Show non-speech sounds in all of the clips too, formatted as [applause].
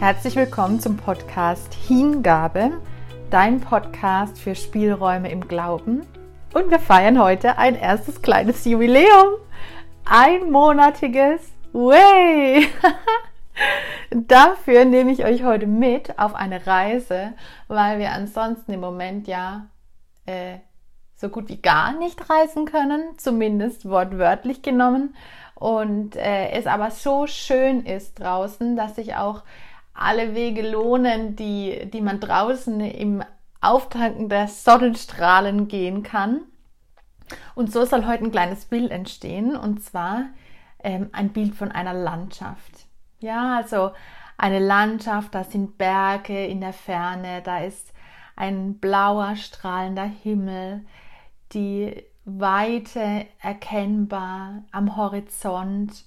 Herzlich willkommen zum Podcast Hingabe, dein Podcast für Spielräume im Glauben. Und wir feiern heute ein erstes kleines Jubiläum. Einmonatiges Way! [laughs] Dafür nehme ich euch heute mit auf eine Reise, weil wir ansonsten im Moment ja äh, so gut wie gar nicht reisen können, zumindest wortwörtlich genommen. Und äh, es aber so schön ist draußen, dass sich auch alle Wege lohnen, die, die man draußen im Auftanken der Sonnenstrahlen gehen kann. Und so soll heute ein kleines Bild entstehen, und zwar ähm, ein Bild von einer Landschaft. Ja, also eine Landschaft, da sind Berge in der Ferne, da ist ein blauer, strahlender Himmel, die Weite erkennbar am Horizont,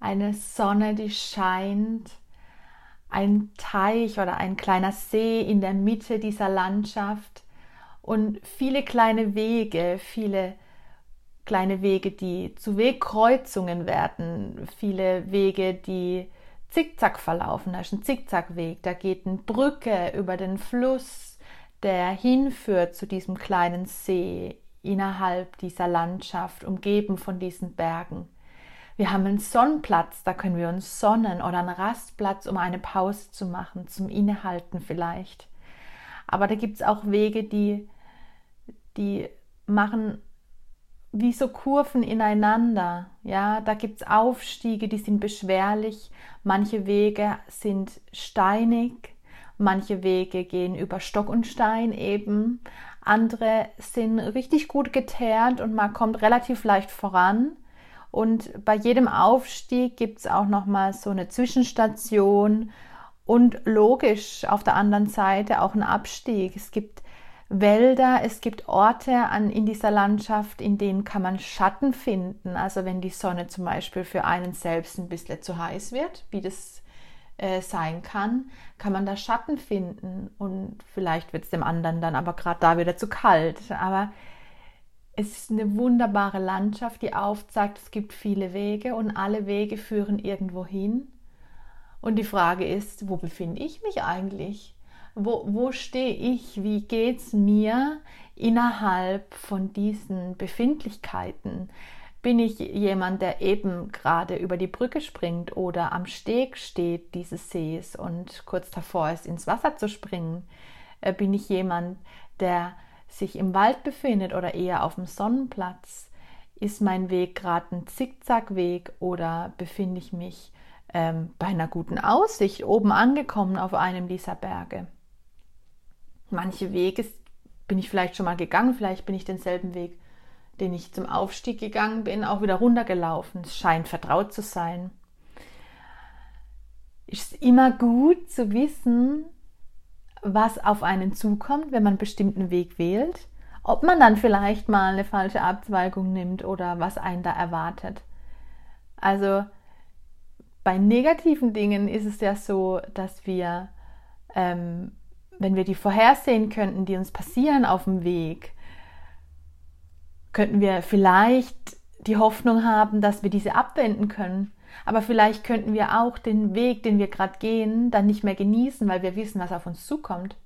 eine Sonne, die scheint, ein Teich oder ein kleiner See in der Mitte dieser Landschaft und viele kleine Wege, viele kleine Wege, die zu Wegkreuzungen werden, viele Wege, die zickzack verlaufen. Da ist ein Zickzackweg, da geht eine Brücke über den Fluss, der hinführt zu diesem kleinen See innerhalb dieser Landschaft, umgeben von diesen Bergen. Wir haben einen Sonnenplatz, da können wir uns sonnen oder einen Rastplatz, um eine Pause zu machen, zum Innehalten vielleicht. Aber da gibt es auch Wege, die, die machen wie so Kurven ineinander. Ja, da gibt es Aufstiege, die sind beschwerlich. Manche Wege sind steinig, manche Wege gehen über Stock und Stein eben. Andere sind richtig gut geteert und man kommt relativ leicht voran. Und bei jedem Aufstieg gibt es auch noch mal so eine Zwischenstation und logisch auf der anderen Seite auch einen Abstieg. Es gibt Wälder, es gibt Orte an, in dieser Landschaft, in denen kann man Schatten finden. Also wenn die Sonne zum Beispiel für einen selbst ein bisschen zu heiß wird, wie das äh, sein kann, kann man da Schatten finden und vielleicht wird es dem anderen dann aber gerade da wieder zu kalt. Aber es ist eine wunderbare Landschaft, die aufzeigt, es gibt viele Wege und alle Wege führen irgendwo hin. Und die Frage ist, wo befinde ich mich eigentlich? wo, wo stehe ich, wie geht es mir innerhalb von diesen Befindlichkeiten? Bin ich jemand, der eben gerade über die Brücke springt oder am Steg steht dieses Sees und kurz davor ist, ins Wasser zu springen? Äh, bin ich jemand, der sich im Wald befindet oder eher auf dem Sonnenplatz? Ist mein Weg gerade ein Zickzackweg oder befinde ich mich ähm, bei einer guten Aussicht oben angekommen auf einem dieser Berge? Manche Wege bin ich vielleicht schon mal gegangen, vielleicht bin ich denselben Weg, den ich zum Aufstieg gegangen bin, auch wieder runtergelaufen. Es scheint vertraut zu sein. Ist immer gut zu wissen, was auf einen zukommt, wenn man einen bestimmten Weg wählt, ob man dann vielleicht mal eine falsche Abzweigung nimmt oder was einen da erwartet. Also bei negativen Dingen ist es ja so, dass wir ähm, wenn wir die vorhersehen könnten, die uns passieren auf dem Weg, könnten wir vielleicht die Hoffnung haben, dass wir diese abwenden können. Aber vielleicht könnten wir auch den Weg, den wir gerade gehen, dann nicht mehr genießen, weil wir wissen, was auf uns zukommt.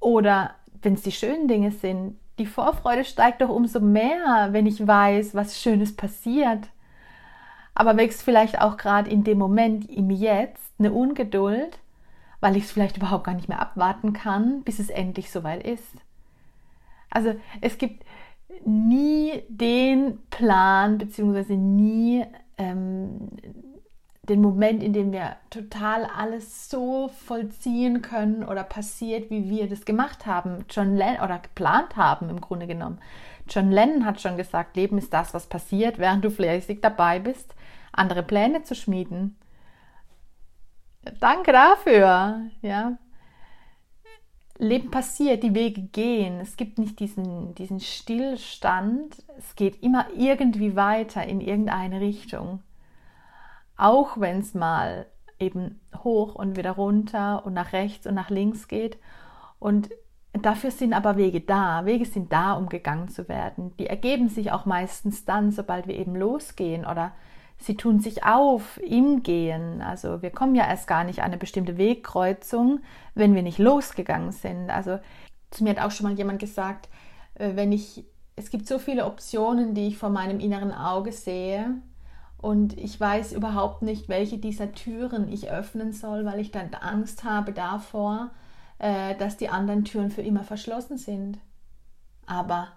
Oder wenn es die schönen Dinge sind, die Vorfreude steigt doch umso mehr, wenn ich weiß, was Schönes passiert. Aber wächst vielleicht auch gerade in dem Moment, im Jetzt, eine Ungeduld, weil ich es vielleicht überhaupt gar nicht mehr abwarten kann, bis es endlich soweit ist. Also es gibt nie den Plan beziehungsweise nie ähm, den Moment, in dem wir total alles so vollziehen können oder passiert, wie wir das gemacht haben, John Lennon oder geplant haben im Grunde genommen. John Lennon hat schon gesagt, Leben ist das, was passiert, während du fleißig dabei bist, andere Pläne zu schmieden. Danke dafür. Ja. Leben passiert, die Wege gehen. Es gibt nicht diesen, diesen Stillstand. Es geht immer irgendwie weiter in irgendeine Richtung. Auch wenn es mal eben hoch und wieder runter und nach rechts und nach links geht. Und dafür sind aber Wege da. Wege sind da, um gegangen zu werden. Die ergeben sich auch meistens dann, sobald wir eben losgehen oder sie tun sich auf im Gehen. Also wir kommen ja erst gar nicht an eine bestimmte Wegkreuzung, wenn wir nicht losgegangen sind. Also zu mir hat auch schon mal jemand gesagt, äh, wenn ich, es gibt so viele Optionen, die ich vor meinem inneren Auge sehe und ich weiß überhaupt nicht, welche dieser Türen ich öffnen soll, weil ich dann Angst habe davor, äh, dass die anderen Türen für immer verschlossen sind. Aber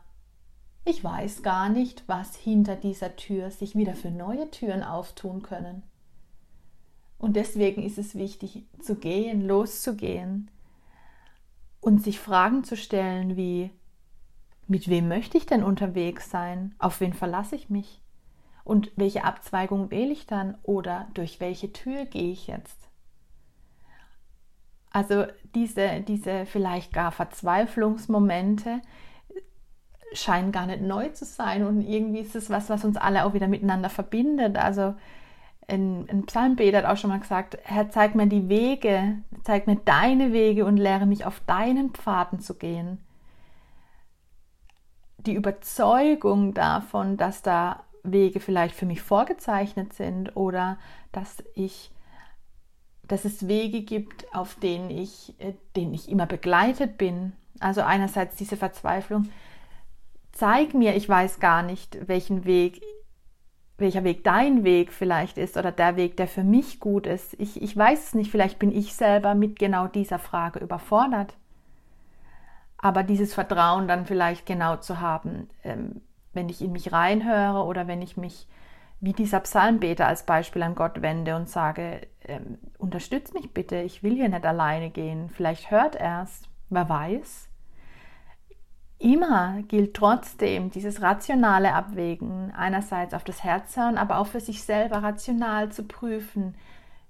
ich weiß gar nicht, was hinter dieser Tür sich wieder für neue Türen auftun können. Und deswegen ist es wichtig zu gehen, loszugehen und sich Fragen zu stellen wie, mit wem möchte ich denn unterwegs sein? Auf wen verlasse ich mich? Und welche Abzweigung wähle ich dann? Oder durch welche Tür gehe ich jetzt? Also diese, diese vielleicht gar Verzweiflungsmomente, scheinen gar nicht neu zu sein und irgendwie ist es was, was uns alle auch wieder miteinander verbindet. Also ein, ein Psalmbeter hat auch schon mal gesagt, Herr, zeig mir die Wege, zeig mir deine Wege und lehre mich auf deinen Pfaden zu gehen. Die Überzeugung davon, dass da Wege vielleicht für mich vorgezeichnet sind oder dass ich dass es Wege gibt, auf denen ich, äh, denen ich immer begleitet bin. Also einerseits diese Verzweiflung, zeig mir, ich weiß gar nicht, welchen Weg, welcher Weg dein Weg vielleicht ist oder der Weg, der für mich gut ist. Ich, ich weiß es nicht, vielleicht bin ich selber mit genau dieser Frage überfordert. Aber dieses Vertrauen dann vielleicht genau zu haben, ähm, wenn ich in mich reinhöre oder wenn ich mich wie dieser Psalmbeter als Beispiel an Gott wende und sage, ähm, unterstütz mich bitte, ich will hier nicht alleine gehen. Vielleicht hört er es, wer weiß. Immer gilt trotzdem dieses rationale Abwägen, einerseits auf das Herz hören, aber auch für sich selber rational zu prüfen.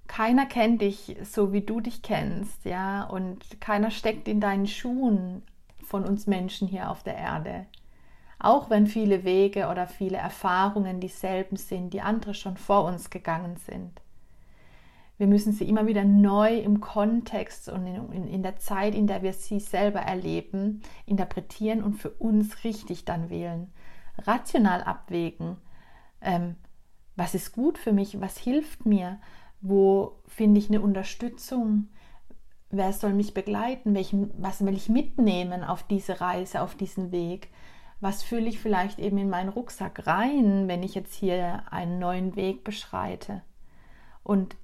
Keiner kennt dich so, wie du dich kennst, ja, und keiner steckt in deinen Schuhen von uns Menschen hier auf der Erde. Auch wenn viele Wege oder viele Erfahrungen dieselben sind, die andere schon vor uns gegangen sind. Wir müssen sie immer wieder neu im Kontext und in, in, der Zeit, in der wir sie selber erleben, interpretieren und für uns richtig dann wählen. Rational abwägen. Ähm, was ist gut für mich? Was hilft mir? Wo finde ich eine Unterstützung? Wer soll mich begleiten? Welchen, was will ich mitnehmen auf diese Reise, auf diesen Weg? Was fühle ich vielleicht eben in meinen Rucksack rein, wenn ich jetzt hier einen neuen Weg beschreite? Und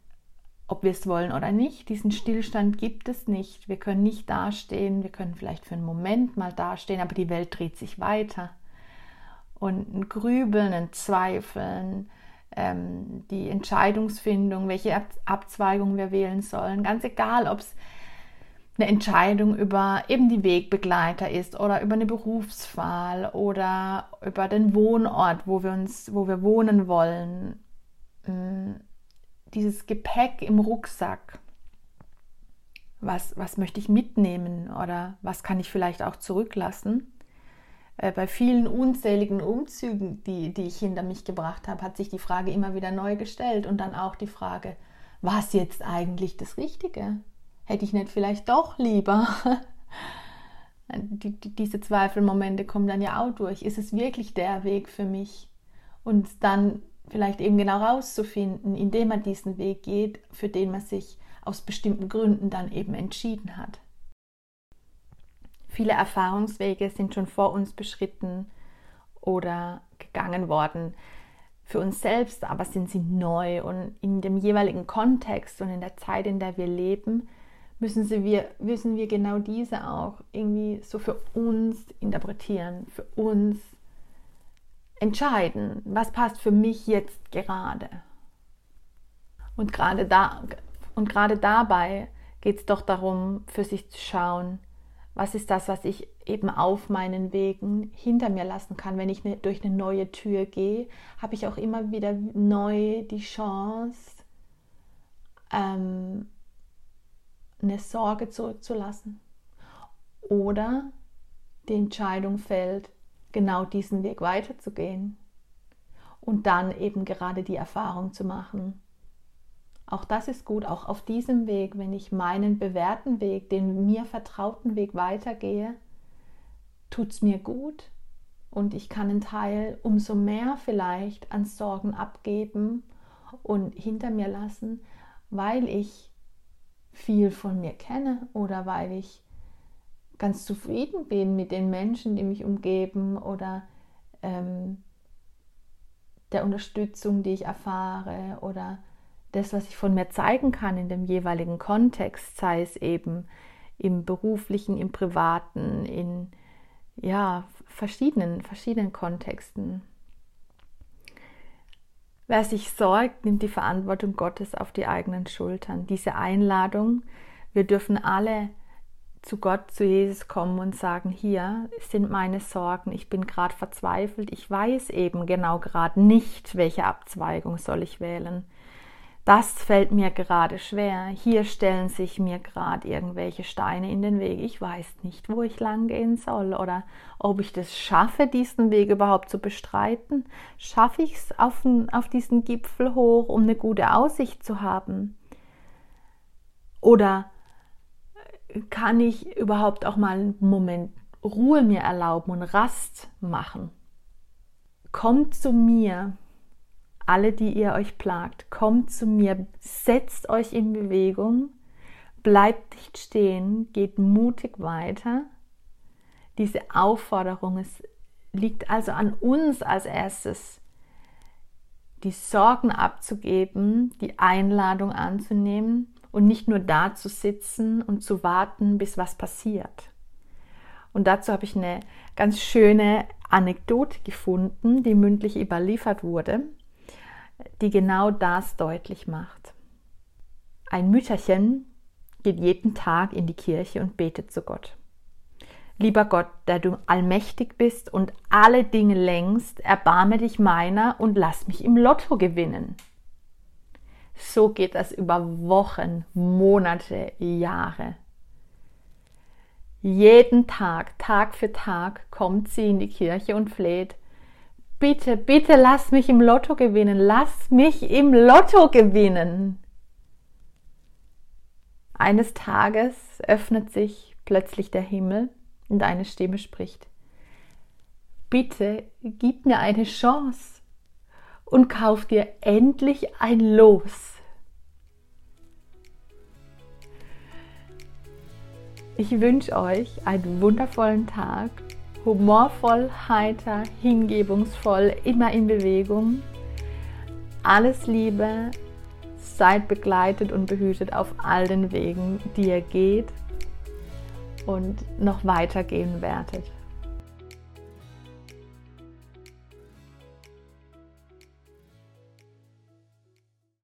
ob wir es wollen oder nicht, diesen Stillstand gibt es nicht. Wir können nicht dastehen, wir können vielleicht für einen Moment mal dastehen, aber die Welt dreht sich weiter. Und ein Grübeln, ein Zweifeln, ähm, die Entscheidungsfindung, welche Abzweigung wir wählen sollen, ganz egal, ob es eine Entscheidung über eben die Wegbegleiter ist oder über eine Berufswahl oder über den Wohnort, wo wir uns, wo wir wohnen wollen. Mm, dieses Gepäck im Rucksack. Was, was möchte ich mitnehmen oder was kann ich vielleicht auch zurücklassen? Äh, bei vielen unzähligen Umzügen, die, die ich hinter mich gebracht habe, hat sich die Frage immer wieder neu gestellt und dann auch die Frage, was jetzt eigentlich das Richtige? Hätte ich nicht vielleicht doch lieber? [laughs] die, die, diese Zweifelmomente kommen dann ja auch durch. Ist es wirklich der Weg für mich? Und dann vielleicht eben genau rauszufinden, indem man diesen Weg geht, für den man sich aus bestimmten Gründen dann eben entschieden hat. Viele Erfahrungswege sind schon vor uns beschritten oder gegangen worden für uns selbst, aber sind sie neu und in dem jeweiligen Kontext und in der Zeit, in der wir leben, müssen, sie wir, müssen wir genau diese auch irgendwie so für uns interpretieren, für uns entscheiden, was passt für mich jetzt gerade. Und gerade da und gerade dabei geht es doch darum, für sich zu schauen, was ist das, was ich eben auf meinen Wegen hinter mir lassen kann. Wenn ich ne, durch eine neue Tür gehe, habe ich auch immer wieder neu die Chance, ähm, eine Sorge zurückzulassen. Oder die Entscheidung fällt, genau diesen Weg weiterzugehen und dann eben gerade die Erfahrung zu machen. Auch das ist gut, auch auf diesem Weg, wenn ich meinen bewährten Weg, den mir vertrauten Weg weitergehe, tut es mir gut und ich kann einen Teil umso mehr vielleicht an Sorgen abgeben und hinter mir lassen, weil ich viel von mir kenne oder weil ich ganz zufrieden bin mit den Menschen, die mich umgeben oder ähm, der Unterstützung, die ich erfahre oder das, was ich von mir zeigen kann in dem jeweiligen Kontext, sei es eben im beruflichen, im privaten, in ja, verschiedenen, verschiedenen Kontexten. Wer sich sorgt, nimmt die Verantwortung Gottes auf die eigenen Schultern. Diese Einladung, wir dürfen alle zu Gott, zu Jesus kommen und sagen, hier sind meine Sorgen, ich bin gerade verzweifelt, ich weiß eben genau gerade nicht, welche Abzweigung soll ich wählen das fällt mir gerade schwer, hier stellen sich mir gerade irgendwelche Steine in den Weg, ich weiß nicht, wo ich lang gehen soll oder ob ich das schaffe, diesen Weg überhaupt zu bestreiten. Schaffe ich es auf, auf diesen Gipfel hoch, um eine gute Aussicht zu haben? Oder kann ich überhaupt auch mal einen Moment Ruhe mir erlauben und Rast machen? Kommt zu mir, alle, die ihr euch plagt, kommt zu mir, setzt euch in Bewegung, bleibt nicht stehen, geht mutig weiter. Diese Aufforderung, es liegt also an uns als erstes, die Sorgen abzugeben, die Einladung anzunehmen und nicht nur da zu sitzen und zu warten, bis was passiert. Und dazu habe ich eine ganz schöne Anekdote gefunden, die mündlich überliefert wurde die genau das deutlich macht. Ein Mütterchen geht jeden Tag in die Kirche und betet zu Gott. Lieber Gott, der du allmächtig bist und alle Dinge längst, erbarme dich meiner und lass mich im Lotto gewinnen. So geht das über Wochen, Monate, Jahre. Jeden Tag, Tag für Tag kommt sie in die Kirche und fleht, bitte, bitte lass mich im Lotto gewinnen, lass mich im Lotto gewinnen. Eines Tages öffnet sich plötzlich der Himmel und eine Stimme spricht. Bitte gib mir eine Chance und kauf dir endlich ein Los. Ich wünsche euch einen wundervollen Tag humorvoll, heiter, hingebungsvoll, immer in Bewegung. Alles Liebe, seid begleitet und behütet auf all den Wegen, die ihr geht und noch weitergehen werdet.